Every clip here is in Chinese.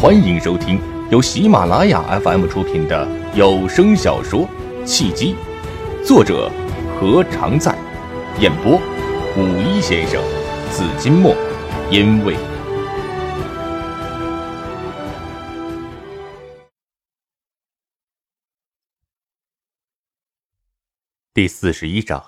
欢迎收听由喜马拉雅 FM 出品的有声小说《契机》，作者何常在，演播五一先生、紫金墨，因为第四十一章，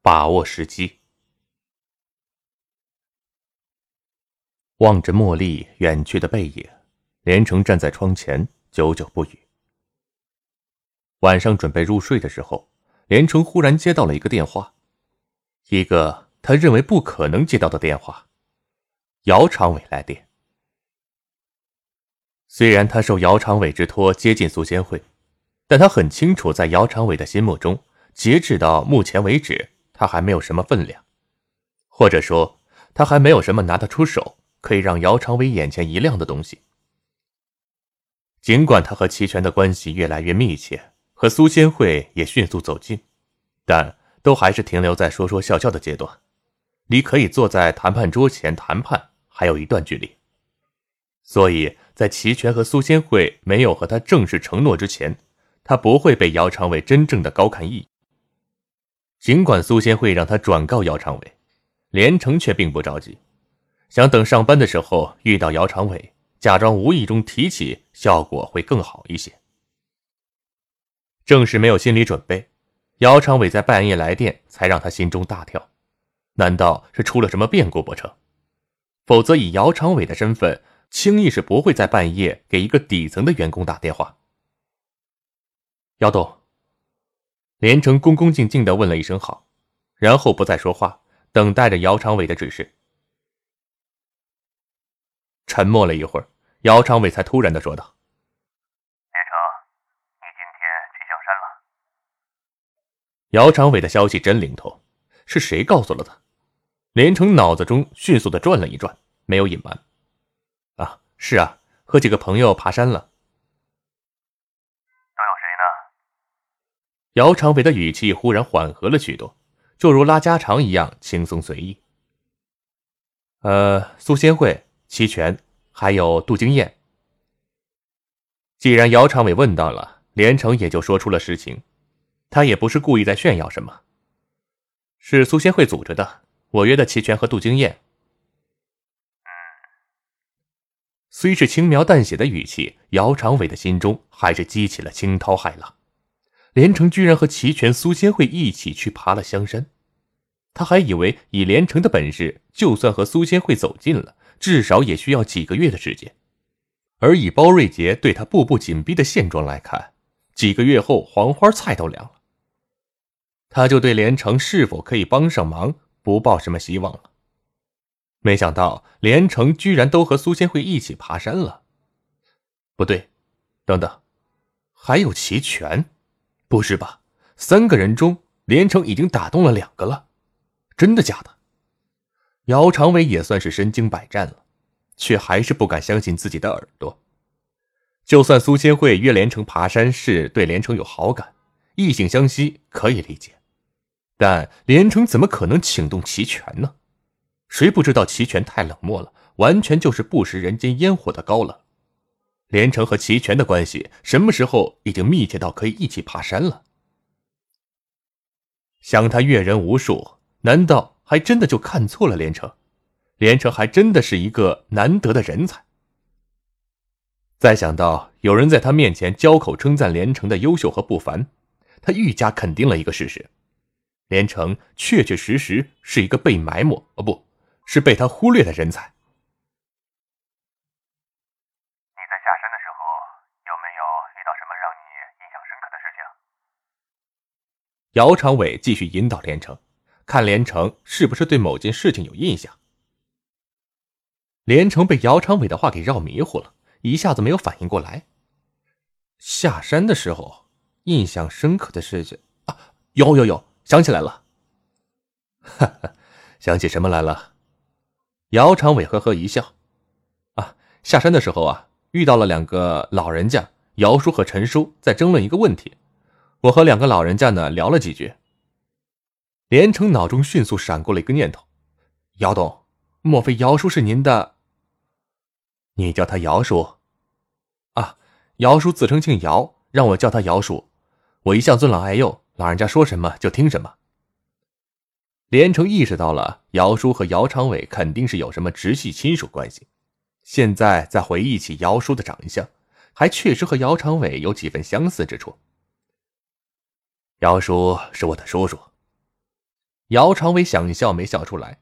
把握时机。望着茉莉远去的背影。连城站在窗前，久久不语。晚上准备入睡的时候，连城忽然接到了一个电话，一个他认为不可能接到的电话。姚长伟来电。虽然他受姚长伟之托接近苏仙慧，但他很清楚，在姚长伟的心目中，截止到目前为止，他还没有什么分量，或者说，他还没有什么拿得出手可以让姚长伟眼前一亮的东西。尽管他和齐全的关系越来越密切，和苏仙慧也迅速走近，但都还是停留在说说笑笑的阶段，离可以坐在谈判桌前谈判还有一段距离。所以在齐全和苏仙慧没有和他正式承诺之前，他不会被姚长伟真正的高看一眼。尽管苏仙慧让他转告姚长伟，连城却并不着急，想等上班的时候遇到姚长伟。假装无意中提起，效果会更好一些。正是没有心理准备，姚长伟在半夜来电，才让他心中大跳。难道是出了什么变故不成？否则以姚长伟的身份，轻易是不会在半夜给一个底层的员工打电话。姚董，连城恭恭敬敬的问了一声好，然后不再说话，等待着姚长伟的指示。沉默了一会儿，姚长伟才突然的说道：“连城，你今天去香山了。”姚长伟的消息真灵通，是谁告诉了他？连城脑子中迅速的转了一转，没有隐瞒：“啊，是啊，和几个朋友爬山了。”“都有谁呢？”姚长伟的语气忽然缓和了许多，就如拉家常一样轻松随意。“呃，苏仙慧。”齐全，还有杜金燕。既然姚长伟问到了，连城也就说出了实情。他也不是故意在炫耀什么，是苏仙会组织的，我约的齐全和杜金燕。虽是轻描淡写的语气，姚长伟的心中还是激起了惊涛骇浪。连城居然和齐全、苏仙会一起去爬了香山，他还以为以连城的本事，就算和苏仙会走近了。至少也需要几个月的时间，而以包瑞杰对他步步紧逼的现状来看，几个月后黄花菜都凉了。他就对连城是否可以帮上忙不抱什么希望了。没想到连城居然都和苏仙慧一起爬山了。不对，等等，还有齐全？不是吧？三个人中，连城已经打动了两个了，真的假的？姚长伟也算是身经百战了，却还是不敢相信自己的耳朵。就算苏千惠约连城爬山是对连城有好感，异性相吸可以理解，但连城怎么可能请动齐全呢？谁不知道齐全太冷漠了，完全就是不食人间烟火的高冷。连城和齐全的关系什么时候已经密切到可以一起爬山了？想他阅人无数，难道？还真的就看错了连城，连城还真的是一个难得的人才。再想到有人在他面前交口称赞连城的优秀和不凡，他愈加肯定了一个事实：连城确确实实是一个被埋没，哦，不是被他忽略的人才。你在下山的时候有没有遇到什么让你印象深刻的事情？姚长伟继续引导连城。看连城是不是对某件事情有印象？连城被姚长伟的话给绕迷糊了，一下子没有反应过来。下山的时候，印象深刻的事情啊，有有有，想起来了。哈哈，想起什么来了？姚长伟呵呵一笑。啊，下山的时候啊，遇到了两个老人家，姚叔和陈叔在争论一个问题，我和两个老人家呢聊了几句。连城脑中迅速闪过了一个念头：“姚董，莫非姚叔是您的？你叫他姚叔，啊姚叔自称姓姚，让我叫他姚叔。我一向尊老爱幼，老人家说什么就听什么。连城意识到了姚叔和姚长伟肯定是有什么直系亲属关系，现在再回忆起姚叔的长相，还确实和姚长伟有几分相似之处。姚叔是我的叔叔。姚长伟想笑没笑出来，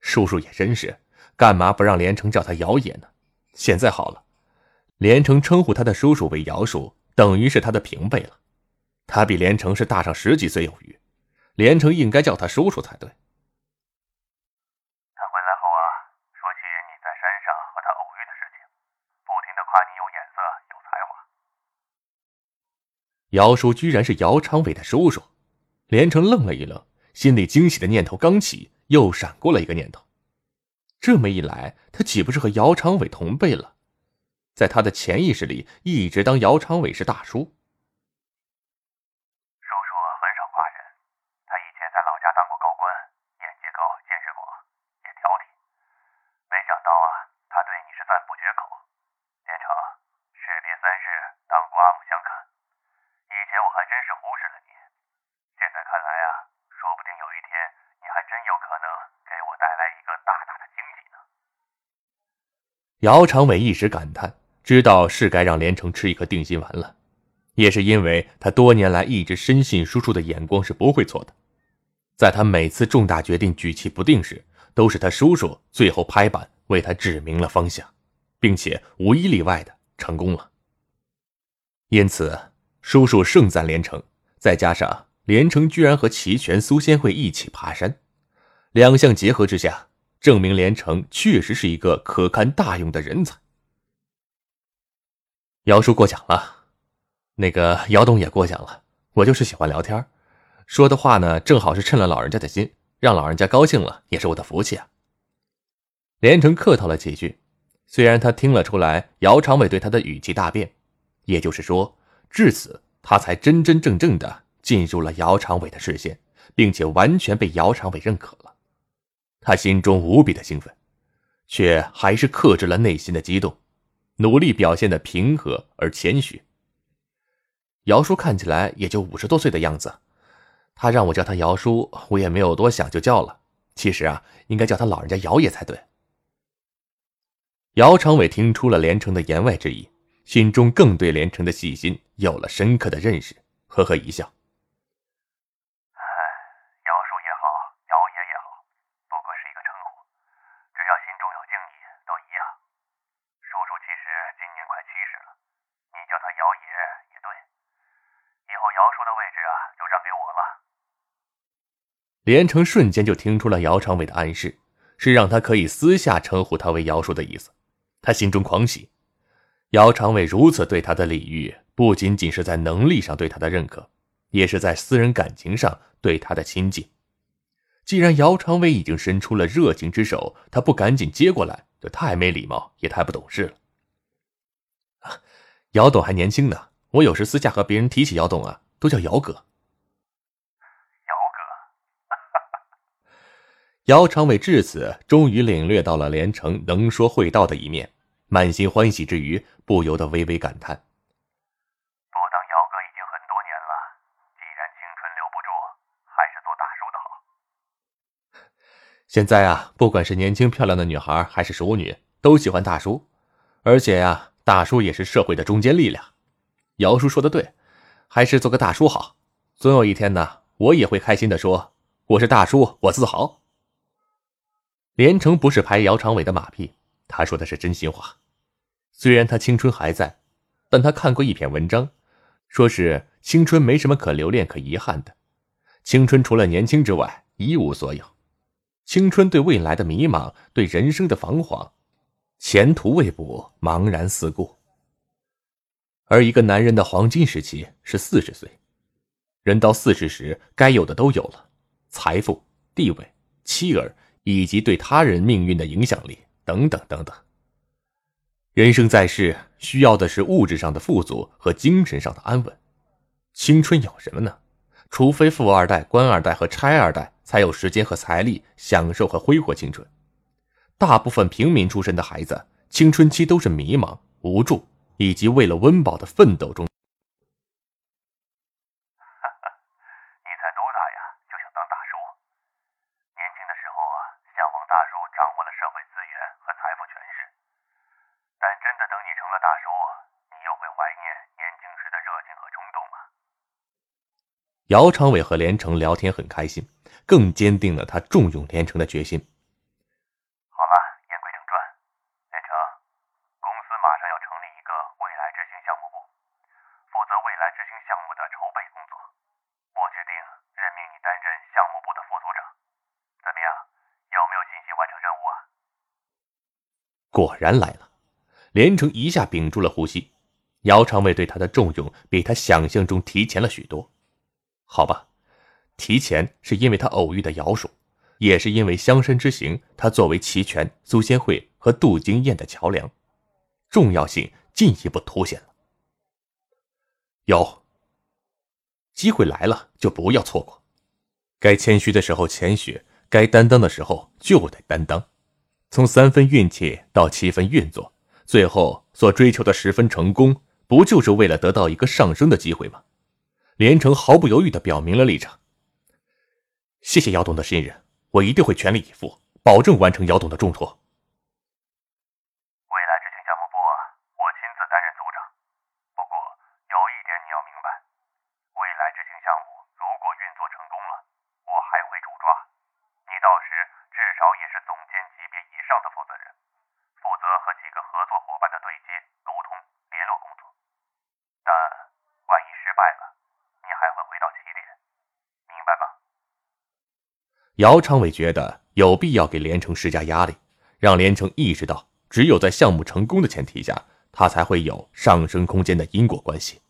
叔叔也真是，干嘛不让连城叫他姚爷呢？现在好了，连城称呼他的叔叔为姚叔，等于是他的平辈了。他比连城是大上十几岁有余，连城应该叫他叔叔才对。他回来后啊，说起你在山上和他偶遇的事情，不停的夸你有眼色、有才华。姚叔居然是姚长伟的叔叔，连城愣了一愣，心里惊喜的念头刚起，又闪过了一个念头：这么一来，他岂不是和姚长伟同辈了？在他的潜意识里，一直当姚长伟是大叔。姚长伟一时感叹，知道是该让连城吃一颗定心丸了。也是因为他多年来一直深信叔叔的眼光是不会错的，在他每次重大决定举棋不定时，都是他叔叔最后拍板为他指明了方向，并且无一例外的成功了。因此，叔叔盛赞连城，再加上连城居然和齐全、苏仙慧一起爬山，两相结合之下。证明连城确实是一个可堪大用的人才。姚叔过奖了，那个姚董也过奖了。我就是喜欢聊天，说的话呢，正好是趁了老人家的心，让老人家高兴了，也是我的福气啊。连城客套了几句，虽然他听了出来姚长伟对他的语气大变，也就是说，至此他才真真正正的进入了姚长伟的视线，并且完全被姚长伟认可了。他心中无比的兴奋，却还是克制了内心的激动，努力表现的平和而谦虚。姚叔看起来也就五十多岁的样子，他让我叫他姚叔，我也没有多想就叫了。其实啊，应该叫他老人家姚爷才对。姚长伟听出了连城的言外之意，心中更对连城的细心有了深刻的认识，呵呵一笑。连城瞬间就听出了姚长伟的暗示，是让他可以私下称呼他为姚叔的意思。他心中狂喜，姚长伟如此对他的礼遇，不仅仅是在能力上对他的认可，也是在私人感情上对他的亲近。既然姚长伟已经伸出了热情之手，他不赶紧接过来，就太没礼貌，也太不懂事了。姚董还年轻呢，我有时私下和别人提起姚董啊，都叫姚哥。姚长伟至此终于领略到了连城能说会道的一面，满心欢喜之余，不由得微微感叹：“不当姚哥已经很多年了，既然青春留不住，还是做大叔的好。”现在啊，不管是年轻漂亮的女孩还是熟女，都喜欢大叔，而且呀，大叔也是社会的中坚力量。姚叔说的对，还是做个大叔好。总有一天呢，我也会开心的说：“我是大叔，我自豪。”连城不是拍姚长伟的马屁，他说的是真心话。虽然他青春还在，但他看过一篇文章，说是青春没什么可留恋、可遗憾的。青春除了年轻之外一无所有。青春对未来的迷茫，对人生的彷徨，前途未卜，茫然四顾。而一个男人的黄金时期是四十岁，人到四十时，该有的都有了：财富、地位、妻儿。以及对他人命运的影响力等等等等。人生在世，需要的是物质上的富足和精神上的安稳。青春有什么呢？除非富二代、官二代和差二代才有时间和财力享受和挥霍青春。大部分平民出身的孩子，青春期都是迷茫、无助、以及为了温饱的奋斗中。姚长伟和连城聊天很开心，更坚定了他重用连城的决心。好了，言归正传，连城，公司马上要成立一个未来之星项目部，负责未来之星项目的筹备工作。我决定任命你担任项目部的副组长，怎么样？有没有信心完成任务啊？果然来了，连城一下屏住了呼吸。姚长伟对他的重用比他想象中提前了许多。好吧，提前是因为他偶遇的姚叔，也是因为乡绅之行，他作为齐全、苏仙慧和杜金燕的桥梁，重要性进一步凸显了。有机会来了就不要错过，该谦虚的时候谦虚，该担当的时候就得担当。从三分运气到七分运作，最后所追求的十分成功，不就是为了得到一个上升的机会吗？连城毫不犹豫的表明了立场。谢谢姚董的信任，我一定会全力以赴，保证完成姚董的重托。未来执行项目部，我亲自担任组长。不过有一点你要明白，未来执行项目如果运作成功了，我还会主抓，你到时至少也是总监级别以上的负责人，负责和几个合作伙伴的对接、沟通、联络工作。但万一失败了，还会回到起点，明白吗？姚昌伟觉得有必要给连城施加压力，让连城意识到，只有在项目成功的前提下，他才会有上升空间的因果关系。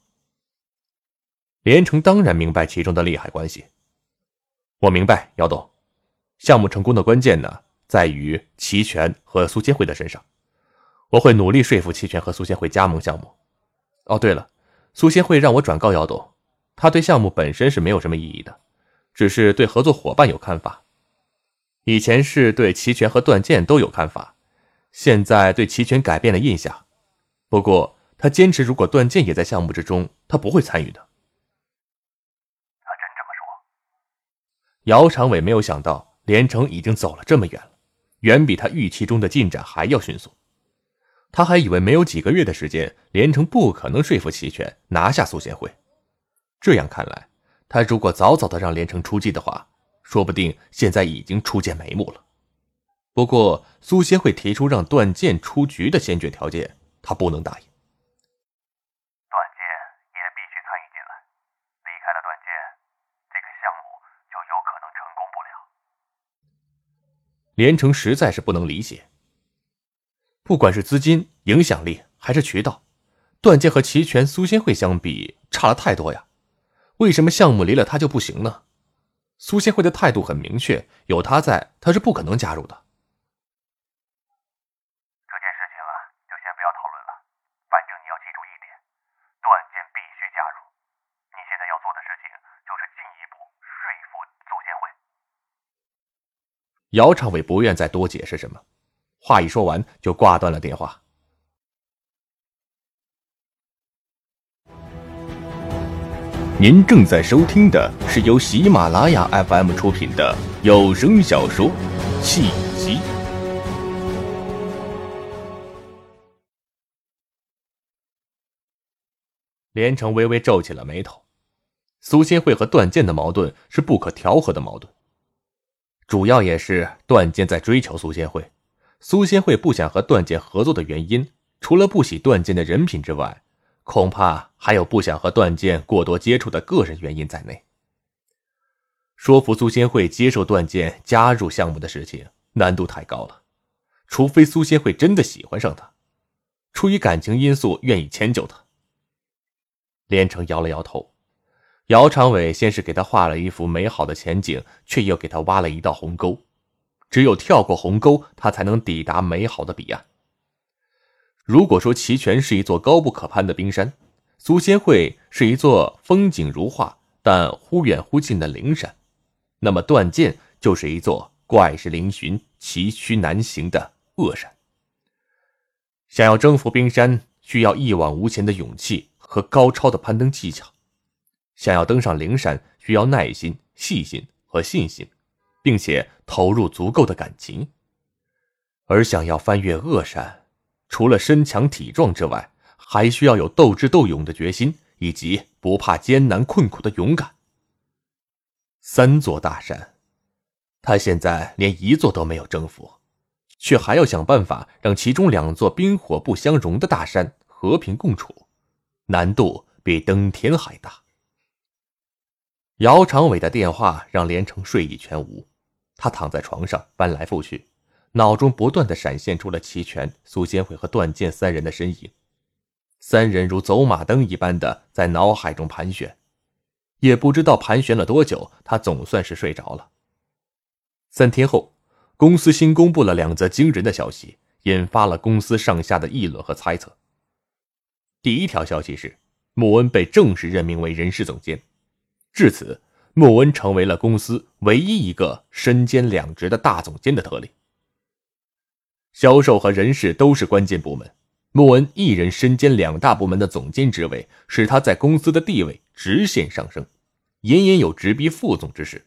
连城当然明白其中的利害关系。我明白，姚董，项目成功的关键呢，在于齐全和苏千惠的身上。我会努力说服齐全和苏千惠加盟项目。哦，对了，苏千惠让我转告姚董。他对项目本身是没有什么意义的，只是对合作伙伴有看法。以前是对齐全和段剑都有看法，现在对齐全改变了印象。不过他坚持，如果段剑也在项目之中，他不会参与的。他真这么说？姚长伟没有想到连城已经走了这么远了，远比他预期中的进展还要迅速。他还以为没有几个月的时间，连城不可能说服齐全拿下苏贤惠。这样看来，他如果早早的让连城出击的话，说不定现在已经初见眉目了。不过苏仙会提出让段剑出局的先决条件，他不能答应。段剑也必须参与进来，离开了段剑，这个项目就有可能成功不了。连城实在是不能理解，不管是资金、影响力还是渠道，段剑和齐全、苏仙会相比差了太多呀。为什么项目离了他就不行呢？苏仙慧的态度很明确，有他在，他是不可能加入的。这件事情啊，就先不要讨论了。反正你要记住一点，段剑必须加入。你现在要做的事情就是进一步说服苏仙慧。姚长伟不愿再多解释什么，话一说完就挂断了电话。您正在收听的是由喜马拉雅 FM 出品的有声小说《契机》。连城微微皱起了眉头。苏仙慧和段剑的矛盾是不可调和的矛盾，主要也是段剑在追求苏仙慧，苏仙慧不想和段剑合作的原因，除了不喜段剑的人品之外。恐怕还有不想和段剑过多接触的个人原因在内。说服苏仙慧接受段剑加入项目的事情难度太高了，除非苏仙慧真的喜欢上他，出于感情因素愿意迁就他。连城摇了摇头，姚长伟先是给他画了一幅美好的前景，却又给他挖了一道鸿沟，只有跳过鸿沟，他才能抵达美好的彼岸。如果说齐全是一座高不可攀的冰山，苏仙会是一座风景如画但忽远忽近的灵山，那么断剑就是一座怪石嶙峋、崎岖难行的恶山。想要征服冰山，需要一往无前的勇气和高超的攀登技巧。想要登上灵山，需要耐心、细心和信心，并且投入足够的感情。而想要翻越恶山，除了身强体壮之外，还需要有斗智斗勇的决心，以及不怕艰难困苦的勇敢。三座大山，他现在连一座都没有征服，却还要想办法让其中两座冰火不相容的大山和平共处，难度比登天还大。姚长伟的电话让连城睡意全无，他躺在床上翻来覆去，脑中不断的闪现出了齐全、苏仙惠和段剑三人的身影，三人如走马灯一般的在脑海中盘旋，也不知道盘旋了多久，他总算是睡着了。三天后，公司新公布了两则惊人的消息，引发了公司上下的议论和猜测。第一条消息是，穆恩被正式任命为人事总监。至此，穆恩成为了公司唯一一个身兼两职的大总监的特例。销售和人事都是关键部门，穆恩一人身兼两大部门的总监职位，使他在公司的地位直线上升，隐隐有直逼副总之势。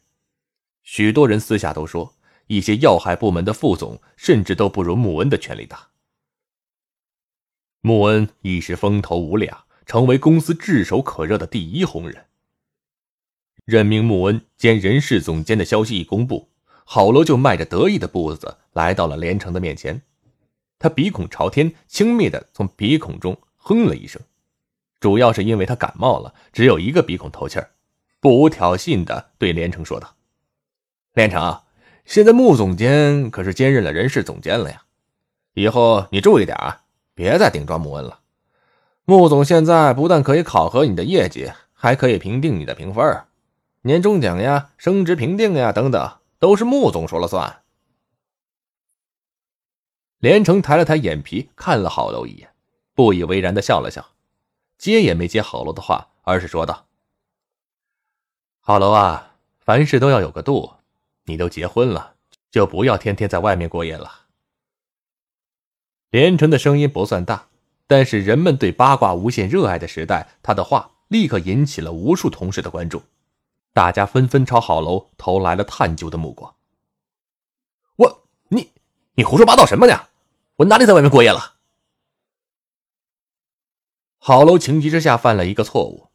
许多人私下都说，一些要害部门的副总甚至都不如穆恩的权力大。穆恩一时风头无两，成为公司炙手可热的第一红人。任命穆恩兼人事总监的消息一公布，郝楼就迈着得意的步子来到了连城的面前。他鼻孔朝天，轻蔑的从鼻孔中哼了一声，主要是因为他感冒了，只有一个鼻孔透气儿，不无挑衅的对连城说道：“连城，现在穆总监可是兼任了人事总监了呀，以后你注意点啊，别再顶撞穆恩了。穆总现在不但可以考核你的业绩，还可以评定你的评分。”年终奖呀，升职评定呀，等等，都是穆总说了算。连城抬了抬眼皮，看了郝楼一眼，不以为然的笑了笑，接也没接郝楼的话，而是说道：“郝楼啊，凡事都要有个度，你都结婚了，就不要天天在外面过夜了。”连城的声音不算大，但是人们对八卦无限热爱的时代，他的话立刻引起了无数同事的关注。大家纷纷朝郝楼投来了探究的目光。我，你，你胡说八道什么呢？我哪里在外面过夜了？郝楼情急之下犯了一个错误，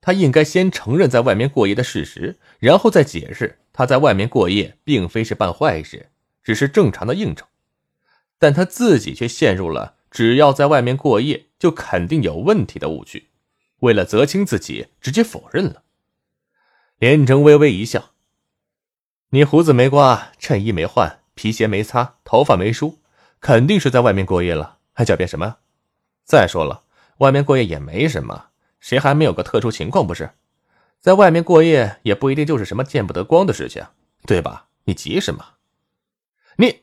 他应该先承认在外面过夜的事实，然后再解释他在外面过夜并非是办坏事，只是正常的应酬。但他自己却陷入了只要在外面过夜就肯定有问题的误区，为了责清自己，直接否认了。连城微微一笑：“你胡子没刮，衬衣没换，皮鞋没擦，头发没梳，肯定是在外面过夜了，还狡辩什么？再说了，外面过夜也没什么，谁还没有个特殊情况不是？在外面过夜也不一定就是什么见不得光的事情，对吧？你急什么？你……”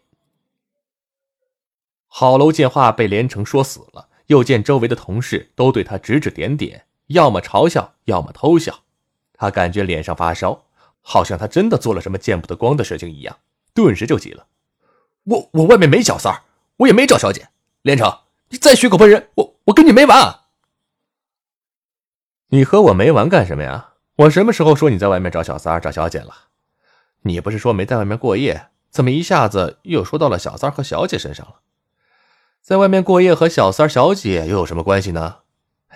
郝楼见话被连城说死了，又见周围的同事都对他指指点点，要么嘲笑，要么偷笑。他感觉脸上发烧，好像他真的做了什么见不得光的事情一样，顿时就急了：“我我外面没小三儿，我也没找小姐。连城，你再血口喷人，我我跟你没完！你和我没完干什么呀？我什么时候说你在外面找小三儿、找小姐了？你不是说没在外面过夜，怎么一下子又说到了小三和小姐身上了？在外面过夜和小三、小姐又有什么关系呢？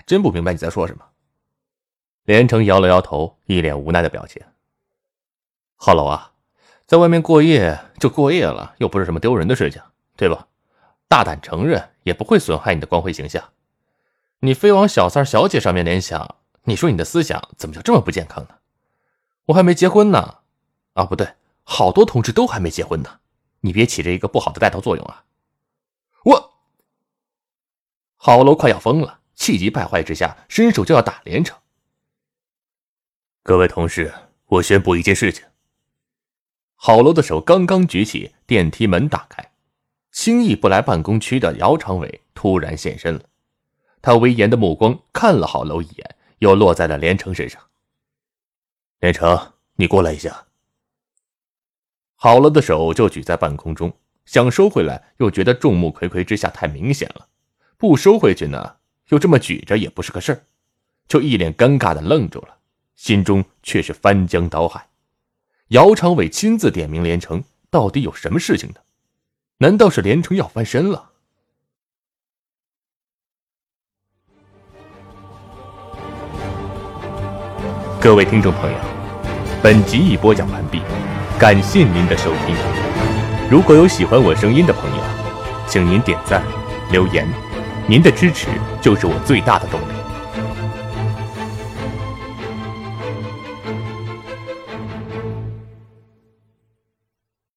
真不明白你在说什么。”连城摇了摇头，一脸无奈的表情。郝楼啊，在外面过夜就过夜了，又不是什么丢人的事情，对吧？大胆承认也不会损害你的光辉形象。你非往小三小姐上面联想，你说你的思想怎么就这么不健康呢？我还没结婚呢，啊，不对，好多同志都还没结婚呢。你别起着一个不好的带头作用啊！我，郝楼快要疯了，气急败坏之下，伸手就要打连城。各位同事，我宣布一件事情。郝楼的手刚刚举起，电梯门打开，轻易不来办公区的姚长伟突然现身了。他威严的目光看了郝楼一眼，又落在了连城身上。连城，你过来一下。郝楼的手就举在半空中，想收回来，又觉得众目睽睽之下太明显了，不收回去呢，又这么举着也不是个事儿，就一脸尴尬的愣住了，心中却是翻江倒海。姚长伟亲自点名连城，到底有什么事情呢？难道是连城要翻身了？各位听众朋友，本集已播讲完毕，感谢您的收听。如果有喜欢我声音的朋友，请您点赞、留言，您的支持就是我最大的动力。